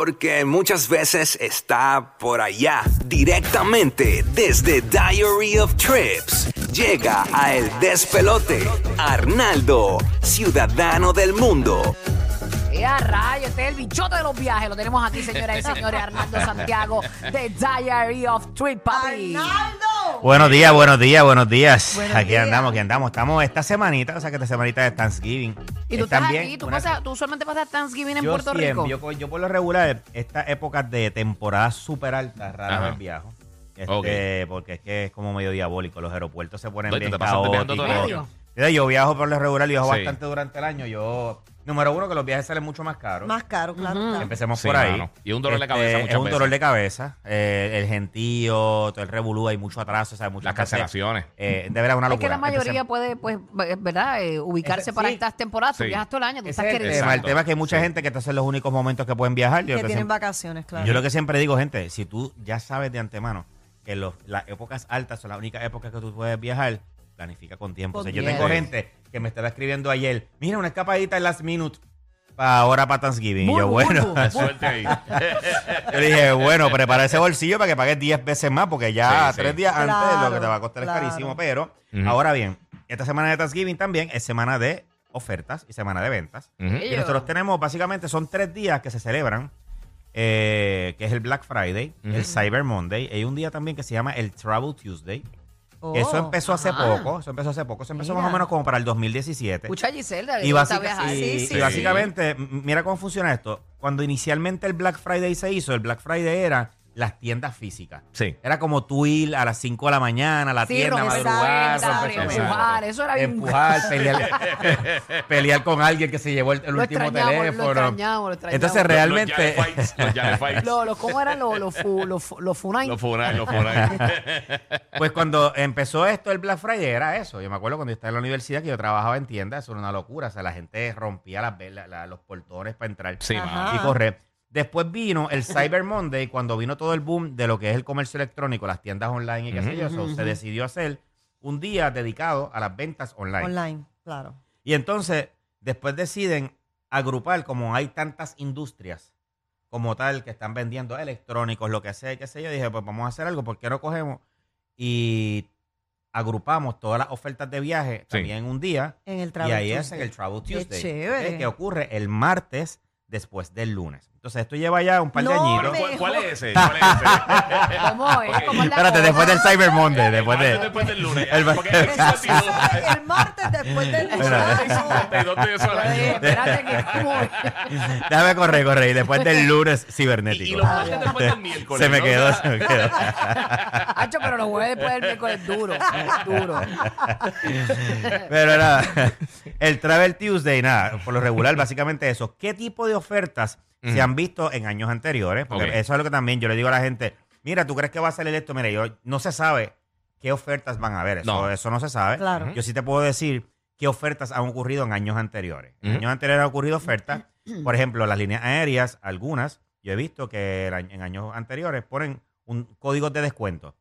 Porque muchas veces está por allá, directamente desde Diary of Trips. Llega a El Despelote, Arnaldo, ciudadano del mundo. ¡Eh, a rayo! Este es el bichote de los viajes. Lo tenemos aquí, señoras y señores. Arnaldo Santiago de Diary of Trip, papi. Buenos días, buenos días, buenos días. Buenos aquí días. andamos, aquí andamos. Estamos esta semanita, o sea que esta semanita de Thanksgiving. Y tú Están estás bien, aquí, tú, pasas, tú usualmente pasas Thanksgiving en yo Puerto siempre, Rico. Yo, yo por lo regular, estas épocas de temporada súper alta, rara vez viajo. Este, Ok. Porque es que es como medio diabólico. Los aeropuertos se ponen y bien te caóticos. todo el año. Mira, Yo viajo por lo regular, viajo Sí. bastante durante el año. Yo, número uno, que los viajes salen mucho más caros. Más caro, claro. Empecemos Sí, por ahí. mano. Y un dolor de Este, cabeza Es muchas un veces. dolor de cabeza. eh, el gentío, todo el revolú, hay mucho atraso, o sea, muchas Las veces, cancelaciones. eh, de verdad, una Es locura. que la mayoría Empecemos- puede, pues, ¿verdad? Eh, ubicarse Ese- para sí. estas temporadas. Tú Sí. viajas todo el año, tú Ese estás es el querido. tema, el Exacto. tema es que hay mucha Sí. gente que estos son los únicos momentos que pueden viajar. Yo, Que que tienen siempre, vacaciones, claro. yo lo que siempre digo, gente, si tú ya sabes de antemano que los, las épocas altas son las únicas épocas que tú puedes viajar, planifica con tiempo. O sea, yo tengo gente que me estaba escribiendo ayer, mira, una escapadita en last minute para ahora para Thanksgiving. y yo, bueno. Suerte ahí. yo dije, bueno, prepara ese bolsillo para que pagues 10 veces más, porque ya Sí, sí. tres días antes Claro, lo que te va a costar claro. es carísimo. Pero, ahora bien, esta semana de Thanksgiving también es semana de ofertas y semana de ventas. Y nosotros tenemos, básicamente, son tres días que se celebran, eh, que es el Black Friday, el Cyber Monday, y hay un día también que se llama el Travel Tuesday. Oh, eso empezó hace ajá. poco, eso empezó hace poco, eso empezó Mira. más o menos como para el 2017. Escucha a Giselle, Y, básica- y- Sí, sí, y básicamente, mira cómo funciona esto. Cuando inicialmente el Black Friday se hizo, el Black Friday era las tiendas físicas. Sí. Era como tú ir a las 5 de la mañana a la Sí, tienda, romper madrugar, empujar, eso era bien... empujar, pelear, pelear con alguien que se llevó el, el Lo último extrañamos, lo teléfono. extrañamos, lo extrañamos. Entonces, Los- realmente- Los Yale Fights. Los Fights. Lo- lo- ¿Cómo eran los los los los funai? Los los. Pues cuando empezó esto, el Black Friday era eso. Yo me acuerdo cuando yo estaba en la universidad que yo trabajaba en tiendas, eso era una locura. O sea, la gente rompía las velas, la- los portones para entrar Sí, y correr. Después vino el Cyber Monday, cuando vino todo el boom de lo que es el comercio electrónico, las tiendas online y qué sé yo. eso, Se decidió hacer un día dedicado a las ventas online. Online, claro. Y entonces, después deciden agrupar, como hay tantas industrias como tal que están vendiendo electrónicos, lo que sea, qué sé yo, dije, pues vamos a hacer algo, ¿por qué no cogemos y agrupamos todas las ofertas de viaje Sí. también en un día? En el y trabajo. ahí es en el Travel Qué Tuesday. chévere. Que ocurre el martes después del lunes. Entonces, esto lleva ya un par de No, añitos. Pero, ¿cuál, cuál es ese? ¿Cuál es ese? ¿Cómo es? ¿Cómo es la Espérate, cosa? después del Cyber Monday, después Antes, de... después del lunes. El- Porque es Eso sí 52. sabe, el martes después del lunes. 52 días al Oye, año. espérate que. Déjame correr, correr. Y después del lunes Y, cibernético. y los martes después del miércoles. se me ¿no? quedó, se me quedó. Hacho, pero los jueves después del miércoles duro, duro. Pero nada, el Travel Tuesday, nada, por lo regular, básicamente eso. ¿Qué tipo de ofertas se han visto en años anteriores? Porque eso es lo que también yo le digo a la gente, mira, ¿tú crees que va a salir esto? Mira, yo no se sabe qué ofertas van a haber, eso No. eso no se sabe. Claro. Yo sí te puedo decir qué ofertas han ocurrido en años anteriores. En años anteriores han ocurrido ofertas, por ejemplo, las líneas aéreas, algunas, yo he visto que en años anteriores ponen un código de descuento.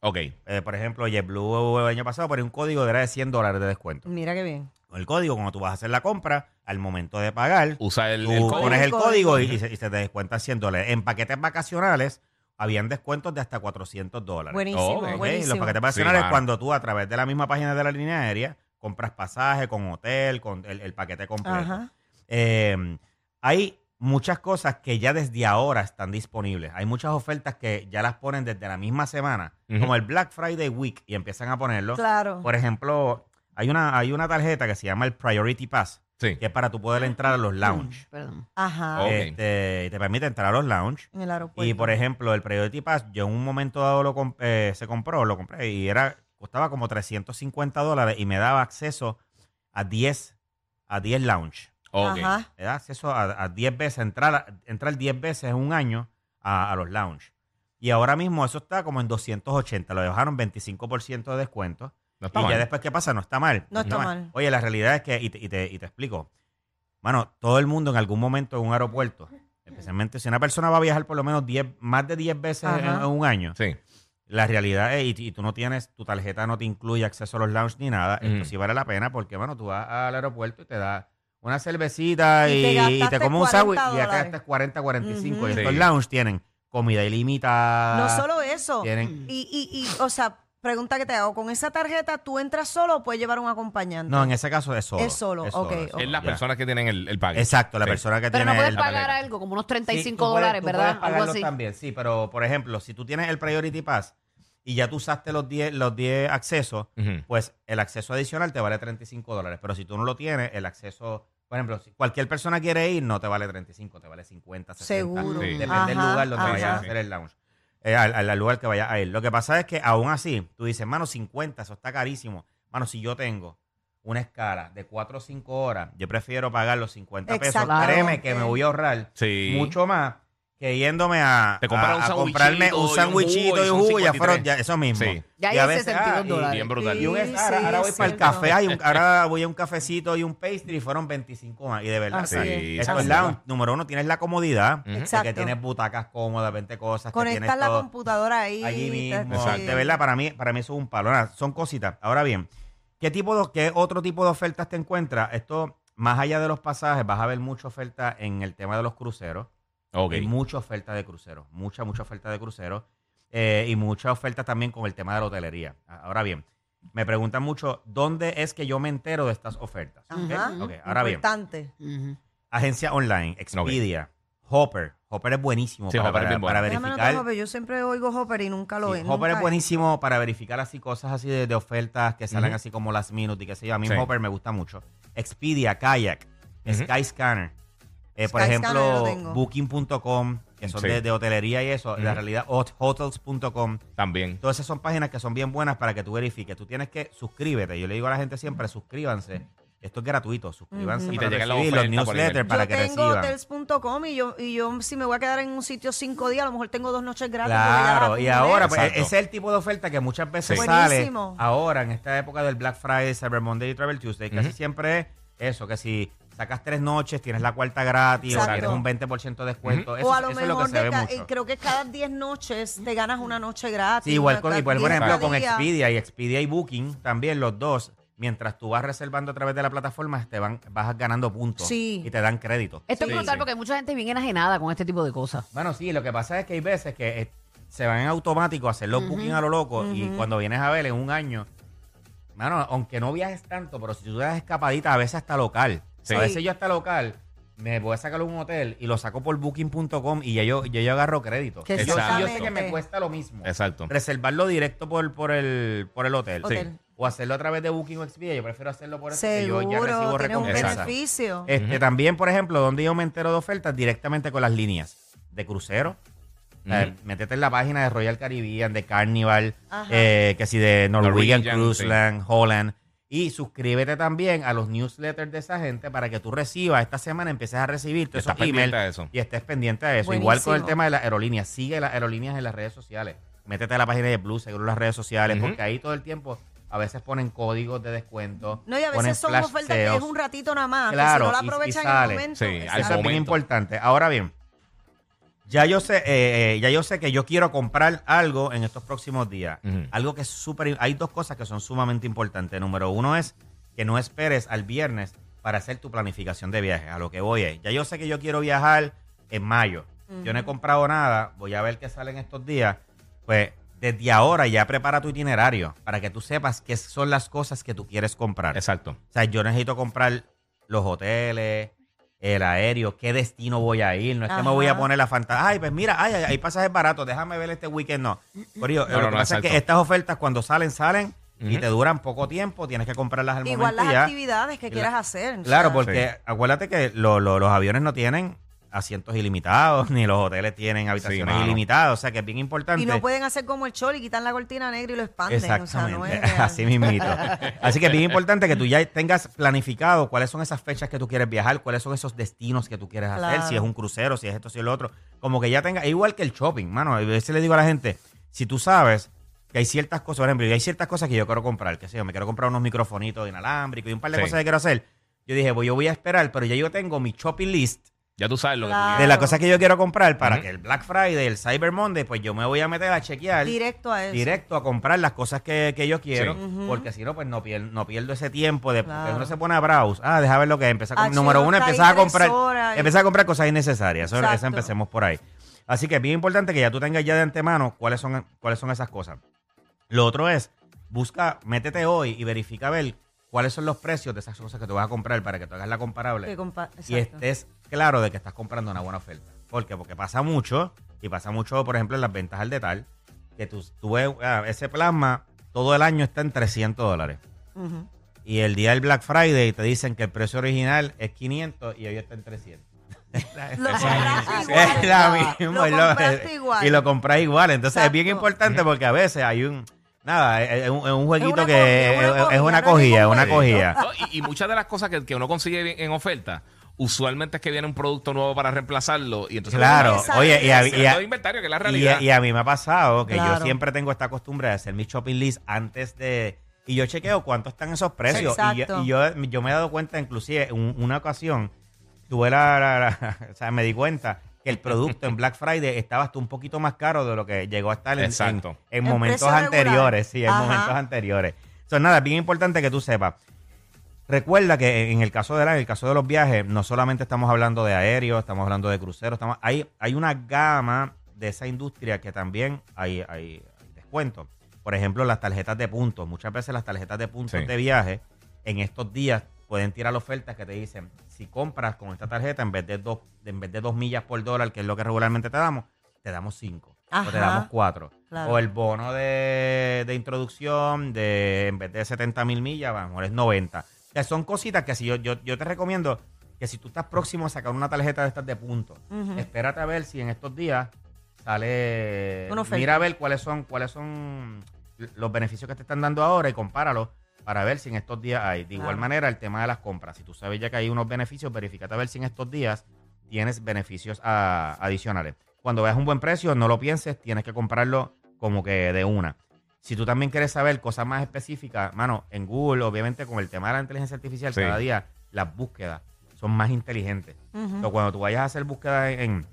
Ok. Eh, por ejemplo, JetBlue el año pasado ponía un código de, era de 100 dólares de descuento. Mira qué bien. Con el código, cuando tú vas a hacer la compra, al momento de pagar, Usa el, tú el código. pones el código código. y, y se, y se te descuenta 100 dólares. En paquetes vacacionales habían descuentos de hasta 400 dólares. Buenísimo, buenísimo. Los paquetes vacacionales, mano. cuando tú a través de la misma página de la línea aérea compras pasaje con hotel, con el, el paquete completo. Ajá. Eh, hay muchas cosas que ya desde ahora están disponibles. Hay muchas ofertas que ya las ponen desde la misma semana, como el Black Friday Week, y empiezan a ponerlo. Claro. Por ejemplo, hay una, hay una tarjeta que se llama el Priority Pass, Sí. que es para tú poder entrar a los lounge. Perdón. Ajá. Ok. Este, y te permite entrar a los lounge. En el aeropuerto. Y por ejemplo, el Priority Pass, yo en un momento dado lo comp- eh, se compró, lo compré y era costaba como 350 dólares y me daba acceso a 10 a 10 lounge. Ok. Ajá. Me da acceso a, a 10 veces, entrar, a- entrar 10 veces en un año a, a los lounge. Y ahora mismo eso está como en 280. Lo dejaron 25% de descuento. No está y mal. ya después, ¿qué pasa? No está mal. No está mal. Oye, la realidad es que, y te, y te- y te explico, mano, todo el mundo en algún momento en un aeropuerto, especialmente si una persona va a viajar por lo menos 10, más de 10 veces en, Ajá. en un año, Sí. la realidad es, y, y tú no tienes, tu tarjeta no te incluye acceso a los lounge ni nada, esto Ujú. sí vale la pena porque, bueno, tú vas al aeropuerto y te da una cervecita Y y, te y te gastaste comes un sándwich 40 y acá dólares. estás 40, 45. Ujú. Y estos Sí. lounge tienen comida ilimitada. No solo eso. Tienen, Y, y, y, o sea, pregunta que te hago, ¿con esa tarjeta tú entras solo o puedes llevar un acompañante? no, en ese caso es solo. Es solo, ok, es ok. Es las Ya. personas que tienen el, el pague. Exacto, la Sí. persona que Pero tiene no puedes el- pagar algo, como unos Sí, 35 tú puedes- dólares, tú ¿verdad? puedes Algo pagarlo así. también, sí, pero por ejemplo, si tú tienes el Priority Pass y ya tú usaste los 10, los 10 accesos, Ujú. pues el acceso adicional te vale 35 dólares. Pero si tú no lo tienes, el acceso, por ejemplo, si cualquier persona quiere ir, no te vale 35, te vale 50, 60. Seguro. Sí. Depende Ajá, del lugar donde ajá. vayas a hacer el lounge. Eh, al, al lugar que vayas a ir. Lo que pasa es que aún así, tú dices, mano, 50, eso está carísimo. Mano, si yo tengo una escala de 4 o 5 horas, yo prefiero pagar los 50 pesos. Créeme que me voy a ahorrar Sí. mucho más que yéndome a, Te compras a- un a comprarme sandwichito y un jugo y y un jugo, ya 53. fueron, ya, eso mismo. Sí. Ya Y a veces, 62 ah, y- dólares. Bien brutal. y un- Sí, ahora, sí, ahora voy para el café, hay un- ahora voy a un cafecito y un pastry y fueron 25 más. Y de verdad, Así sí. es. Esto Así es es. lounge. Número uno, tienes la comodidad. Ujú. de Exacto. que tienes butacas cómodas, 20 cosas. que tienes la todo computadora ahí. allí mismo. Exacto. De verdad, para mí, para mí eso es un palo. Nada, son cositas. Ahora bien, ¿qué tipo de, qué otro tipo de ofertas te encuentras? Esto, más allá de los pasajes, vas a ver mucha oferta en el tema de los cruceros. Hay mucha oferta de cruceros, mucha, mucha oferta de cruceros eh, y mucha oferta también con el tema de la hotelería. Ahora bien, me preguntan mucho, ¿dónde es que yo me entero de estas ofertas? Ajá. Ok, ahora bien, Importante. Ujú. agencia online, Expedia, Hopper. Hopper es buenísimo Sí, para, Hopper es para- bien bueno. para verificar. Hopper. Yo siempre oigo Hopper y nunca lo Sí, he. Hopper es buenísimo para verificar así cosas así de, de ofertas que salen así como las minute y qué sé yo. A mí Sí. Hopper me gusta mucho. Expedia, Kayak, Ujú. Skyscanner. Eh, por ejemplo. Booking.com, que son Sí. de, de hotelería y eso. La Ujú. realidad, hot- hotels.com. También. Todas esas son páginas que son bien buenas para que tú verifiques. Tú tienes que suscríbete. Yo le digo a la gente siempre, suscríbanse. Esto es gratuito. Suscríbanse. Y te para recibir los newsletters para yo que tengo reciban. hotels.com y yo, y yo si me voy a quedar en un sitio cinco días, a lo mejor tengo dos noches gratis. Claro, y ahora, pues, ese es el tipo de oferta que muchas veces Sí. sale Buenísimo. ahora en esta época del Black Friday, Cyber Monday y Travel Tuesday. Casi siempre es eso, que si sacas tres noches, tienes la cuarta gratis o tienes un 20% de descuento. Eso, o a lo eso es lo que mejor se ve mucho. creo que cada 10 noches te ganas una noche gratis. Sí, igual con, igual, por 10 ejemplo, con. Expedia y Expedia y Booking, también los dos, mientras tú vas reservando a través de la plataforma, te van, vas ganando puntos Sí. y te dan crédito. Esto Sí, es brutal sí. porque hay mucha gente bien enajenada con este tipo de cosas. Bueno, sí, lo que pasa es que hay veces que eh, se van en automático a hacer los bookings a lo loco y cuando vienes a ver en un año, mano, aunque no viajes tanto, pero si tú das escapadita, a veces hasta local. Sí. A veces yo hasta local me voy a sacar un hotel y lo saco por booking.com y ya yo, ya yo agarro crédito. Que Yo, Exacto. yo sé que me cuesta lo mismo. Exacto. Reservarlo directo por, por, el, por el hotel. Hotel. O hacerlo a través de Booking o Expedia. Yo prefiero hacerlo por eso que yo ya recibo Seguro, tiene un beneficio. Este, También, por ejemplo, donde yo me entero de ofertas directamente con las líneas de crucero. Ujú. Métete en la página de Royal Caribbean, de Carnival, eh, que si de Norwegian, Norwegian, Cruise sí. Line, Holland. Y suscríbete también a los newsletters de esa gente para que tú recibas esta semana, empieces a recibir todos Estás esos emails pendiente de eso. y estés pendiente de eso. Igual con el tema de las aerolíneas. Sigue las aerolíneas en las redes sociales. Métete a la página de Blue, seguro en las redes sociales, porque ahí todo el tiempo a veces ponen códigos de descuento. No, y a veces son ofertas que es un ratito nada más. que Claro, si no la y- y aprovechan en sale. el momento. Sí, al momento. importante. Ahora bien, ya yo sé, eh, eh, ya yo sé que yo quiero comprar algo en estos próximos días. Ujú. Algo que es súper. Hay dos cosas que son sumamente importantes. Número uno es que no esperes al viernes para hacer tu planificación de viaje. A lo que voy es, ya yo sé que yo quiero viajar en mayo. Yo no he comprado nada. Voy a ver qué sale en estos días. Pues desde ahora ya prepara tu itinerario para que tú sepas qué son las cosas que tú quieres comprar. Exacto. O sea, yo necesito comprar los hoteles, el aéreo, qué destino voy a ir. No es que me voy a poner la fantasía. Ay, pues mira, ay, ay, hay pasajes baratos, déjame ver este weekend. No. Por ello, No, lo no, que no, pasa es que estas ofertas cuando salen, salen y te duran poco tiempo. Tienes que comprarlas al Igual momento las y ya. actividades que La- quieras hacer. o Claro, sea, porque acuérdate que lo- lo- los aviones no tienen asientos ilimitados, ni los hoteles tienen habitaciones mano. ilimitadas. O sea que es bien importante. Y no pueden hacer como el chol y quitan la cortina negra y lo expanden. O sea, Exactamente, no es así mismito. Así que es bien importante que tú ya tengas planificado cuáles son esas fechas que tú quieres viajar, cuáles son esos destinos que tú quieres hacer, si es un crucero, si es esto, si es lo otro. Como que ya tenga, igual que el shopping, mano. A veces le digo a la gente, si tú sabes que hay ciertas cosas, por ejemplo, y hay ciertas cosas que yo quiero comprar, que sé yo, me quiero comprar unos microfonitos inalámbricos y un par de Sí. cosas que quiero hacer. Yo dije, pues yo voy a esperar, pero ya yo tengo mi shopping list Ya tú sabes lo que tú quieres. de las cosas que yo quiero comprar para Ujú. que el Black Friday, el Cyber Monday, pues yo me voy a meter a chequear Directo a eso. directo a comprar las cosas que, que yo quiero, Sí. Ujú. porque si no, pues no pierdo, no pierdo ese tiempo de porque uno se pone a browse. Ah, deja ver lo que es. Número uno, está ahí empezar a comprar, horas y- empezar a comprar cosas innecesarias. Eso, eso Exacto. empecemos por ahí. Así que es bien importante que ya tú tengas ya de antemano cuáles son, cuáles son esas cosas. Lo otro es, busca, métete hoy y verifica a ver cuáles son los precios de esas cosas que tú vas a comprar para que tú hagas la comparable Que compa- y exacto. estés claro de que estás comprando una buena oferta. ¿Por qué? Porque pasa mucho, y pasa mucho, por ejemplo, en las ventas al detalle, que tú, tú ves ah, ese plasma todo el año está en 300 dólares. Y el día del Black Friday te dicen que el precio original es 500 y hoy está en 300. Lo compraste sí, sí. igual. Es la misma, Lo es lo- compraste igual. Y lo compras igual. Entonces es bien importante porque a veces hay un... Nada, es, un, es un jueguito que cogida, es, una cogida, es una cogida. No, y, y muchas de las cosas que, que uno consigue en oferta, usualmente es que viene un producto nuevo para reemplazarlo. Y entonces Claro, oye, y a, y a- inventario, que es la y realidad. a- y a mí me ha pasado que yo siempre tengo esta costumbre de hacer mi shopping list antes de... Y yo chequeo cuánto están esos precios. Y, yo, y yo, yo me he dado cuenta, inclusive, en una ocasión, tuve la, la- la- O sea, me di cuenta que el producto en Black Friday estaba hasta un poquito más caro de lo que llegó a estar en, en, Exacto. en En momentos anteriores. Sí, en Ajá. momentos anteriores. Entonces, nada, es bien importante que tú sepas. Recuerda que en el caso de la, en el caso de los viajes, no solamente estamos hablando de aéreos, estamos hablando de cruceros, estamos, hay, hay una gama de esa industria que también hay, hay, hay descuentos. Por ejemplo, las tarjetas de puntos. Muchas veces las tarjetas de puntos Sí. de viaje en estos días pueden tirar ofertas que te dicen, si compras con esta tarjeta en vez de dos, en vez de dos millas por dólar, que es lo que regularmente te damos, te damos cinco. O te damos cuatro. Claro. O el bono de, de introducción de en vez de 70 mil millas, a lo mejor es 90. Sea, son cositas que si yo, yo, yo te recomiendo que si tú estás próximo a sacar una tarjeta de estas de puntos, Ujú. espérate a ver si en estos días sale. Una oferta. Mira a ver cuáles son, cuáles son los beneficios que te están dando ahora y compáralos para ver si en estos días hay. De igual Claro. manera, el tema de las compras. Si tú sabes ya que hay unos beneficios, verifícate a ver si en estos días tienes beneficios ah, adicionales. Cuando veas un buen precio, no lo pienses, tienes que comprarlo como que de una. Si tú también quieres saber cosas más específicas, mano, en Google, obviamente con el tema de la inteligencia artificial, Sí. cada día las búsquedas son más inteligentes. Entonces, cuando tú vayas a hacer búsqueda en, en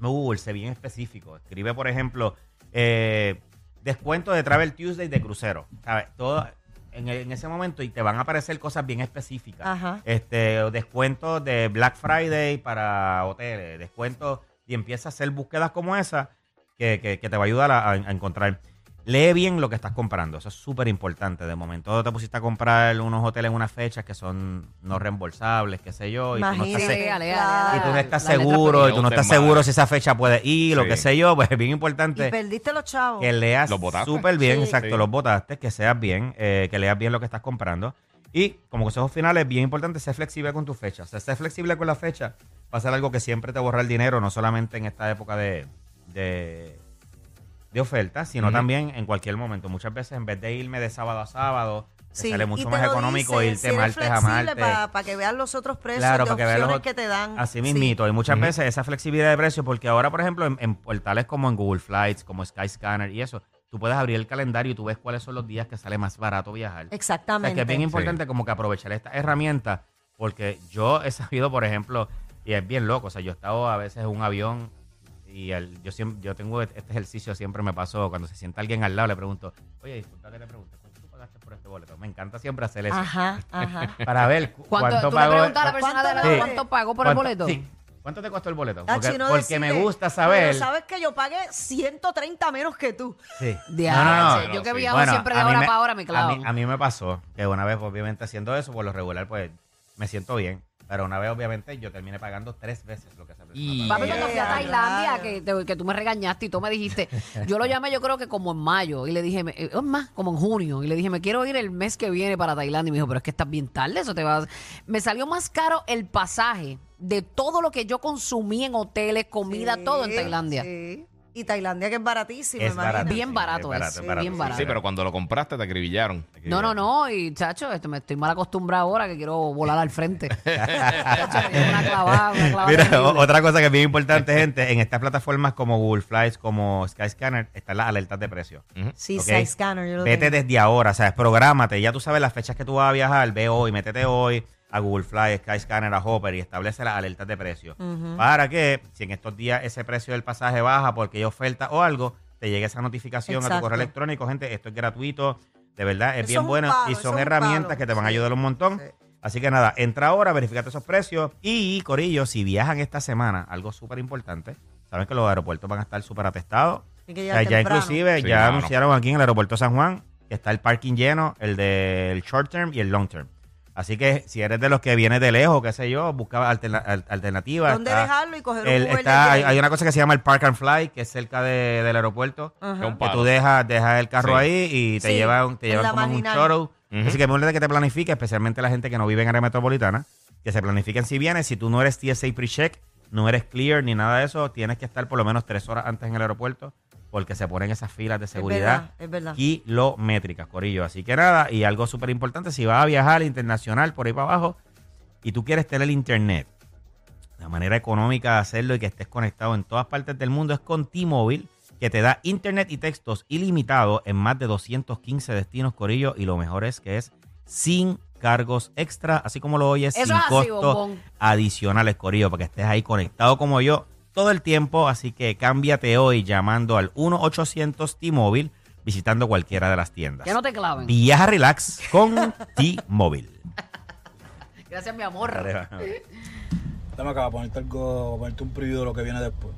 Google, sé bien específico. Escribe, por ejemplo, eh, descuento de Travel Tuesday de crucero. ¿Sabes? Todo en, en ese momento y te van a aparecer cosas bien específicas. Ajá. Este, descuentos de Black Friday para hoteles, descuentos y empieza a hacer búsquedas como esa que, que- que te va a ayudar a, a encontrar. Lee bien lo que estás comprando, eso es súper importante. De momento te pusiste a comprar unos hoteles en unas fechas que son no reembolsables, qué sé yo, y tú no estás, Imagínate. y tú no estás seguro, y tú no estás seguro si esa fecha puede ir, o Sí. qué sé yo, pues es bien Y importante perdiste los chavos. que leas súper bien, Sí. exacto, Sí. los botaste, que seas bien, eh, que leas bien lo que estás comprando. Y como consejos finales, bien importante, ser flexible con tus fechas. O sea, ser flexible con la fecha va a ser algo que siempre te borra el dinero, no solamente en esta época de, de, de ofertas, sino también en cualquier momento. Muchas veces, en vez de irme de sábado a sábado, te Sí, sale mucho más económico dice, irte si martes a flexible martes. Para que vean los otros precios Claro, de para que vean los opciones que te dan. Así Sí. mismito. Y muchas veces esa flexibilidad de precio, porque ahora, por ejemplo, en, en portales como en Google Flights, como Skyscanner y eso, tú puedes abrir el calendario y tú ves cuáles son los días que sale más barato viajar. O sea, Exactamente. que es bien importante como que aprovechar esta herramienta, porque yo he sabido, por ejemplo, y es bien loco, o sea, yo he estado a veces en un avión y el- yo siempre, yo tengo este ejercicio, siempre me pasó, cuando se sienta alguien al lado, le pregunto, oye, disculpa que le pregunte, ¿cuánto tú pagaste por este boleto? Me encanta siempre hacer eso. Ajá, ajá. Para ver cu- ¿Cuánto, pagó. a Sí. cuánto pagó por el ¿Cuánto- boleto? sí. ¿Cuánto te costó el boleto? Tachi, Porque, no porque me gusta saber. Pero sabes que yo pagué 130 menos que tú. Sí. Diache, no, yo que sí. viajo Bueno, siempre de a mí hora me- para hora me A clavo. mí, a mí me pasó que una vez, obviamente, haciendo eso, por lo regular, pues me siento bien. Pero una vez, obviamente, yo terminé pagando tres veces Y-. Papi, cuando fui a Tailandia, que, te- que tú me regañaste y tú me dijiste, yo lo llamé yo creo que como en mayo y le dije, me- eh, es más, como en junio, y le dije, me quiero ir el mes que viene para Tailandia y me dijo, pero es que estás bien tarde, eso te va a... Me salió más caro el pasaje de todo lo que yo consumí en hoteles, comida, Sí, todo en Tailandia. sí. Y Tailandia que es baratísimo, Es imagínate. barato. Bien barato es es, barato, es barato, bien sí. barato. Sí, pero cuando lo compraste te acribillaron. No, no, no, y chacho, esto, me estoy mal acostumbrado ahora que quiero volar al frente. chacho, me dio una clavada, una clavada Mira, terrible. o- otra cosa que es bien importante, gente, en estas plataformas como Google Flights, como Skyscanner, están las alertas de precio. Sí, Ok. Skyscanner, yo lo Vete tengo. desde ahora, o sea, prográmate, ya tú sabes las fechas que tú vas a viajar, ve hoy, métete hoy a Google Flights, Skyscanner, a Hopper y establece las alertas de precio. Para que, si en estos días ese precio del pasaje baja porque hay oferta o algo, te llegue esa notificación a tu correo electrónico, gente, esto es gratuito, de verdad, es Eso bien es bueno palo, y son herramientas que te van a ayudar un montón. Sí. Así que nada, entra ahora, verificate esos precios. Y, Corillo, si viajan esta semana, algo súper importante, saben que los aeropuertos van a estar súper atestados. O sea, ya inclusive Sí, ya anunciaron aquí en el aeropuerto San Juan que está el parking lleno, el del short term y el long term. Así que si eres de los que vienes de lejos, qué sé yo, busca alterna- al- alternativas. ¿Dónde está- dejarlo y coger un el- Uber está- hay, hay una cosa que se llama el Park and Fly, que es cerca de- del aeropuerto. Es un Que tú dejas, dejas el carro Sí. ahí y te Sí, llevan, te en llevan como un shuttle. Así que es muy que te planifiques, especialmente la gente que no vive en área metropolitana, que se planifiquen si vienes. Si tú no eres TSA pre-check, no eres clear ni nada de eso, tienes que estar por lo menos tres horas antes en el aeropuerto porque se ponen esas filas de seguridad Es verdad, es verdad. kilométricas, Corillo. Así que nada, y algo súper importante, si vas a viajar internacional por ahí para abajo y tú quieres tener internet, la manera económica de hacerlo y que estés conectado en todas partes del mundo es con T-Mobile, que te da internet y textos ilimitados en más de 215 destinos, Corillo, y lo mejor es que es sin cargos extra, así como lo oyes, Eso sin costos adicionales, Corillo, para que estés ahí conectado como yo todo el tiempo. Así que cámbiate hoy llamando al 1-800 T-Mobile, visitando cualquiera de las tiendas. Que no te claven. Viaja relax con T-Mobile. Gracias, mi amor. Dame acá, ponerte algo, ponerte un preview de lo que viene después.